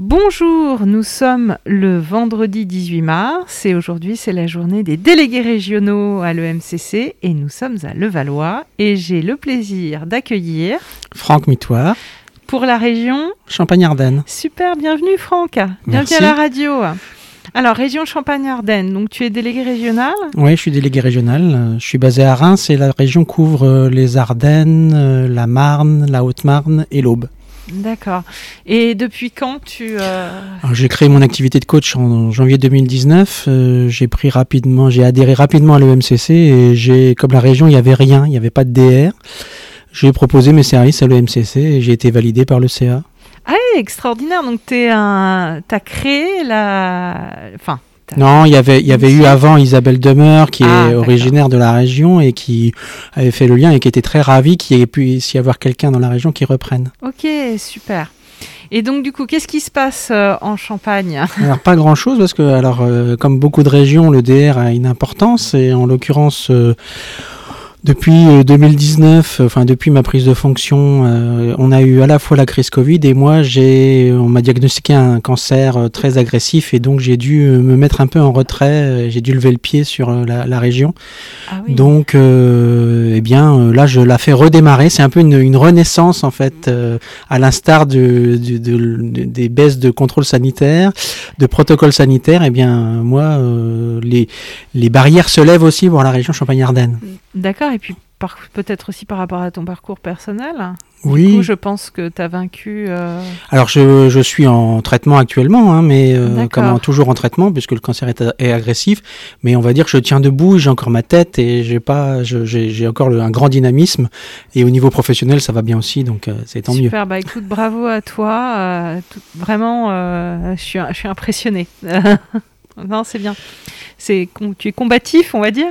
Bonjour, nous sommes le vendredi 18 mars et aujourd'hui c'est la journée des délégués régionaux à l'EMCC et nous sommes à Levallois et j'ai le plaisir d'accueillir Franck Mitoire pour la région Champagne-Ardenne. Super, bienvenue Franck, bienvenue Merci. à la radio. Alors région Champagne-Ardenne, donc tu es délégué régional? Oui, je suis délégué régional. Euh, Je suis basé à Reims et la région couvre euh, les Ardennes, euh, la Marne, la Haute-Marne et l'Aube. D'accord. Et depuis quand tu... euh, J'ai créé mon activité de coach en janvier 2019. Euh, j'ai pris rapidement, j'ai adhéré rapidement à l'EMCC et j'ai, comme la région, il n'y avait rien, il n'y avait pas de DR. J'ai proposé mes services à l'EMCC et j'ai été validé par le CA. Ah oui, extraordinaire, donc tu un... as créé la... Enfin... Non, il y avait, il y avait eu avant Isabelle Demeure, qui Ah, est originaire de la région et qui avait fait le lien et qui était très ravie qu'il y ait pu y avoir quelqu'un dans la région qui reprenne. Ok, super. Et donc du coup, qu'est-ce qui se passe euh, en Champagne? Alors pas grand chose parce que alors euh, comme beaucoup de régions, le DR a une importance et en l'occurrence euh, depuis euh, 2019, euh, enfin depuis ma prise de fonction, euh, on a eu à la fois la crise Covid et moi j'ai, on m'a diagnostiqué un cancer euh, très agressif et donc j'ai dû euh, me mettre un peu en retrait, euh, j'ai dû lever le pied sur euh, la, la région. Ah oui. Donc, euh, eh bien, euh, là, je la fais redémarrer. C'est un peu une, une renaissance, en fait, euh, à l'instar de, de- de- des baisses de contrôle sanitaire, de protocole sanitaire. Eh bien, moi, euh, les, les barrières se lèvent aussi pour la région Champagne-Ardenne. D'accord, et puis peut-être aussi par rapport à ton parcours personnel. Du Oui. coup, je pense que tu as vaincu... euh, Alors, je, je suis en traitement actuellement, hein, mais euh, comment toujours en traitement, puisque le cancer est, est agressif. Mais on va dire que je tiens debout, j'ai encore ma tête et j'ai pas, j'ai encore le- un grand dynamisme. Et au niveau professionnel, ça va bien aussi, donc euh, c'est tant mieux. Super, bah écoute, bravo à toi. euh, tout- vraiment, je, suis, je suis impressionnée. non, c'est bien. C'est, tu es combatif, on va dire?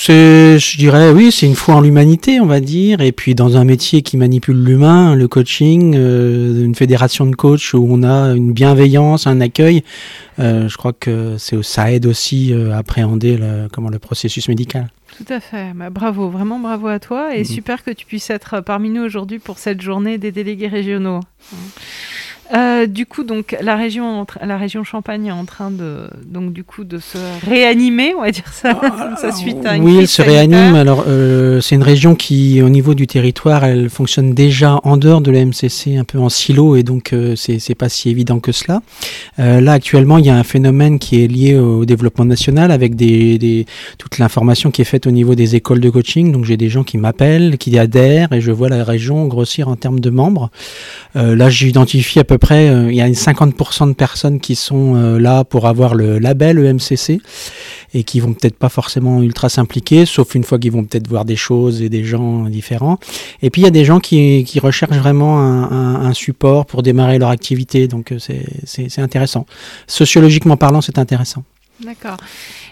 C'est, je dirais, oui, c'est une foi en l'humanité, on va dire, et puis dans un métier qui manipule l'humain, le coaching, euh, une fédération de coachs où on a une bienveillance, un accueil, euh, je crois que c'est, ça aide aussi euh, à appréhender le, comment, le processus médical. Tout à fait. Bah, bravo, vraiment bravo à toi. Et Mhm. super que tu puisses être parmi nous aujourd'hui pour cette journée des délégués régionaux. Euh, du coup, donc la région, la région Champagne est en train de, donc du coup, de se réanimer, on va dire ça, ça suite à une oui, elle se sanitaire. réanime. Alors, euh, c'est une région qui, au niveau du territoire, elle fonctionne déjà en dehors de la MCC, un peu en silo, et donc euh, c'est c'est pas si évident que cela. Euh, là, actuellement, il y a un phénomène qui est lié au développement national, avec des, des- toute l'information qui est faite au niveau des écoles de coaching. Donc, j'ai des gens qui m'appellent, qui adhèrent, et je vois la région grossir en termes de membres. Euh, là, j'identifie à peu près, euh, il y a une 50% de personnes qui sont euh, là pour avoir le label EMCC et qui vont peut-être pas forcément ultra s'impliquer, sauf une fois qu'ils vont peut-être voir des choses et des gens différents. Et puis il y a des gens qui, recherchent vraiment un, un- support pour démarrer leur activité, donc euh, c'est intéressant. Sociologiquement parlant, c'est intéressant. D'accord.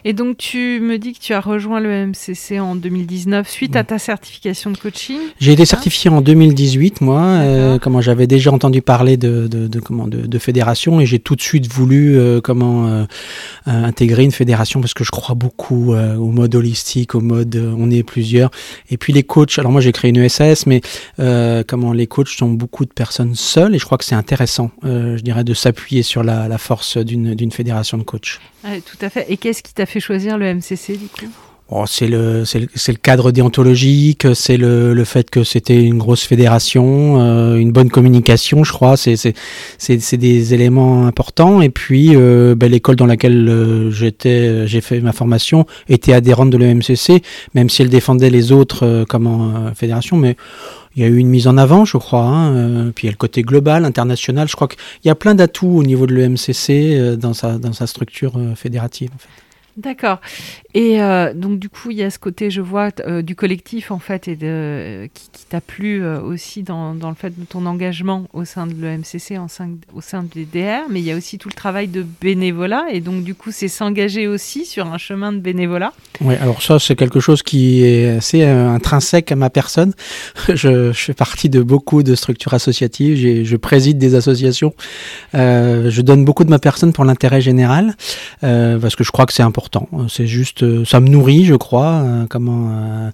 Et donc, tu me dis que tu as rejoint le MCC en 2019 suite à ta certification de coaching. J'ai été certifié en 2018, moi. euh, comment j'avais déjà entendu parler de, de, de comment de, de fédération et j'ai tout de suite voulu euh, comment euh, intégrer une fédération parce que je crois beaucoup au mode holistique, au mode on est plusieurs. Et puis les coachs. Alors moi j'ai créé une ESS, mais euh, comment les coachs sont beaucoup de personnes seules et je crois que c'est intéressant, je dirais, de s'appuyer sur la, la force d'une fédération de coachs. Ouais, tout à fait. Et qu'est-ce qui t'a fait choisir le MCC du coup? Oh, c'est le, le, cadre déontologique, c'est le, le fait que c'était une grosse fédération, euh, une bonne communication, je crois, c'est, des éléments importants. Et puis, euh, ben, l'école dans laquelle euh, j'étais, j'ai fait ma formation était adhérente de l'EMCC, même si elle défendait les autres comme en fédération, mais il y a eu une mise en avant, je crois. Hein, euh, puis il y a le côté global, international. Je crois qu'il y a plein d'atouts au niveau de l'EMCC euh, dans sa, dans sa structure euh, fédérative. D'accord. Et euh, donc du coup, il y a ce côté, je vois, euh, du collectif en fait, qui, t'a plu euh, aussi dans, le fait de ton engagement au sein de l'EMCC, au sein des DR, mais il y a aussi tout le travail de bénévolat, et donc du coup, c'est s'engager aussi sur un chemin de bénévolat. Oui, alors ça, c'est quelque chose qui est assez intrinsèque à ma personne. je, je fais partie de beaucoup de structures associatives, je préside des associations, je donne beaucoup de ma personne pour l'intérêt général, parce que je crois que c'est important. C'est juste, ça me nourrit, je crois. euh, comment euh,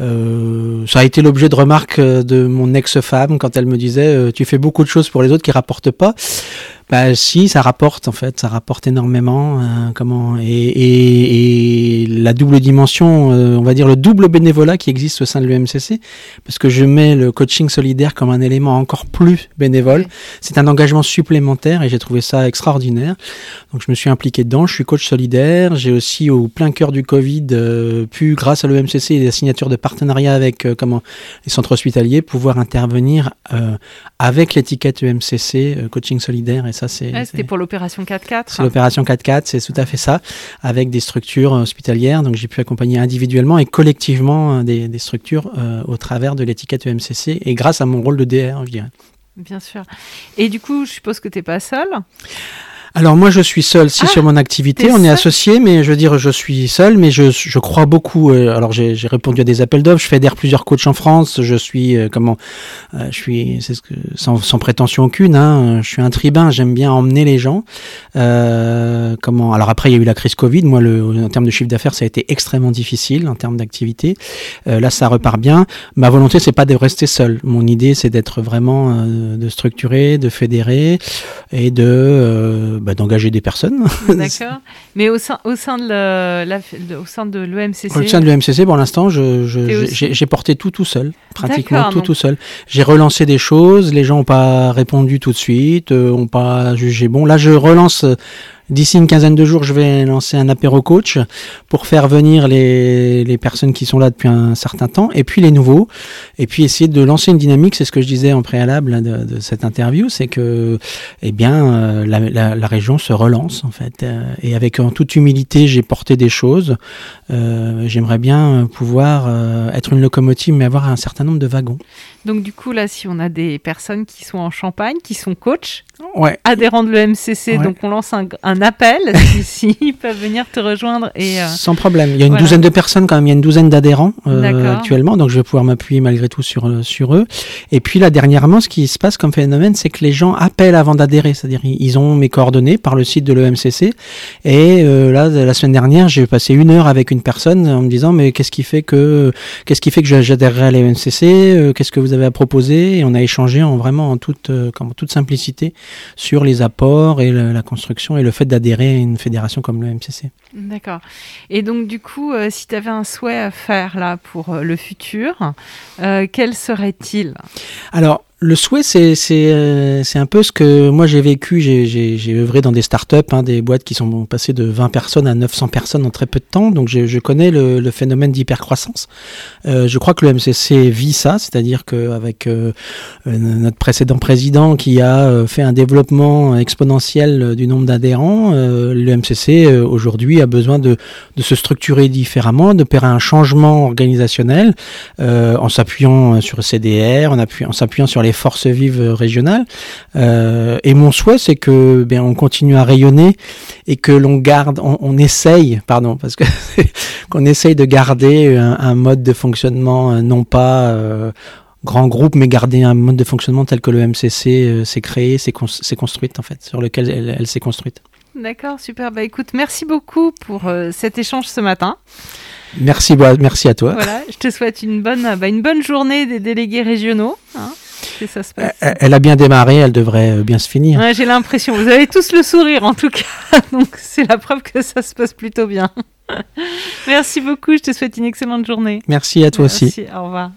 euh, Ça a été l'objet de remarques euh, de mon ex-femme quand elle me disait Tu fais beaucoup de choses pour les autres qui rapportent pas. Bah si, ça rapporte en fait, ça rapporte énormément. Euh, comment et, et, et, la double dimension, euh, on va dire le double bénévolat qui existe au sein de l'UMCC, parce que je mets le coaching solidaire comme un élément encore plus bénévole. C'est un engagement supplémentaire et j'ai trouvé ça extraordinaire. Donc je me suis impliqué dedans. Je suis coach solidaire. J'ai aussi au plein cœur du Covid euh, pu, grâce à l'UMCC et la signature de partenariat avec comment les centres hospitaliers, pouvoir intervenir avec l'étiquette UMCC coaching solidaire et ça, c'est. c'était pour l'opération 4-4. C'est l'opération 4-4, c'est tout à fait ça, avec des structures hospitalières. Donc, j'ai pu accompagner individuellement et collectivement euh, des, des structures euh, au travers de l'étiquette UMCC et grâce à mon rôle de DR, je dirais. Bien sûr. Et du coup, je suppose que tu n'es pas seul alors moi je suis seul si ah, sur mon activité, on est associé, mais je veux dire je suis seul, mais je, je crois beaucoup. Euh, alors j'ai répondu à des appels d'offres, je fédère plusieurs coachs en France, je suis euh, comment, euh, je suis c'est ce que sans, sans, prétention aucune, hein, je suis un tribun, j'aime bien emmener les gens. comment Alors après il y a eu la crise Covid, moi le, en termes de chiffre d'affaires ça a été extrêmement difficile en termes d'activité. là ça repart bien. Ma volonté c'est pas de rester seul. Mon idée c'est d'être vraiment de structurer, de fédérer et de bah, d'engager des personnes. D'accord. Mais au sein, au sein de la, au sein de l'EMCC. Au sein de l'EMCC, pour l'instant, j'ai je, porté tout tout seul, pratiquement tout tout seul. J'ai relancé des choses, les gens n'ont pas répondu tout de suite, n'ont euh, pas jugé bon. Là, je relance D'ici une quinzaine de jours, je vais lancer un apéro coach pour faire venir les, les, personnes qui sont là depuis un certain temps et puis les nouveaux. Et puis essayer de lancer une dynamique. C'est ce que je disais en préalable de, de cette interview. C'est que, eh bien, euh, la, la, la, région se relance en fait. Euh, et avec en toute humilité, j'ai porté des choses. Euh, J'aimerais bien pouvoir euh, être une locomotive, mais avoir un certain nombre de wagons. Donc du coup, là, si on a des personnes qui sont en Champagne, qui sont coachs, ouais. adhérents de l'EMCC, donc on lance un, un appel s'ils peuvent venir te rejoindre. Et, euh, Sans problème. Il y a une douzaine de personnes quand même, il y a une douzaine d'adhérents euh, actuellement, donc je vais pouvoir m'appuyer malgré tout sur, euh, sur eux. Et puis là, dernièrement, ce qui se passe comme phénomène, c'est que les gens appellent avant d'adhérer, c'est-à-dire ils ont mes coordonnées par le site de l'EMCC. Et là, la semaine dernière, j'ai passé une heure avec une personne en me disant, mais qu'est-ce qui fait que qu'est-ce qui fait que j'adhérerai à l'EMCC Qu'est-ce que vous avez à proposer? Et on a échangé en vraiment en toute, comme, toute simplicité sur les apports et la construction et le fait d'adhérer à une fédération comme le MCC. D'accord. Et donc du coup, euh, si tu avais un souhait à faire là pour euh, le futur, quel serait-il? Alors, le souhait, c'est euh, c'est un peu ce que moi j'ai vécu. J'ai œuvré dans des startups, hein, des boîtes qui sont passées de 20 personnes à 900 personnes en très peu de temps. Donc je, je connais le, le phénomène d'hypercroissance. Euh, je crois que le MCC vit ça, c'est-à-dire qu'avec euh, euh, notre précédent président qui a euh, fait un développement exponentiel du nombre d'adhérents, le MCC aujourd'hui a besoin de, de, se structurer différemment, faire un changement organisationnel en s'appuyant sur CDR, en s'appuyant sur les forces vives régionales. Euh, et mon souhait, c'est que ben, on continue à rayonner et que l'on garde, on, essaye, pardon, parce que qu'on essaye de garder un, mode de fonctionnement euh, non pas euh, grand groupe, mais garder un mode de fonctionnement tel que le MCC s'est créé, s'est construite en fait, sur lequel elle, s'est construite. D'accord, super. Bah écoute, merci beaucoup pour cet échange ce matin. Merci, merci à toi. Voilà, je te souhaite une bonne, bah, une bonne journée des délégués régionaux. Hein. Elle a bien démarré, elle devrait euh, bien se finir. J'ai l'impression. Vous avez tous le sourire en tout cas. Donc c'est la preuve que ça se passe plutôt bien. Merci beaucoup. Je te souhaite une excellente journée. Merci à toi Merci, aussi. Au revoir.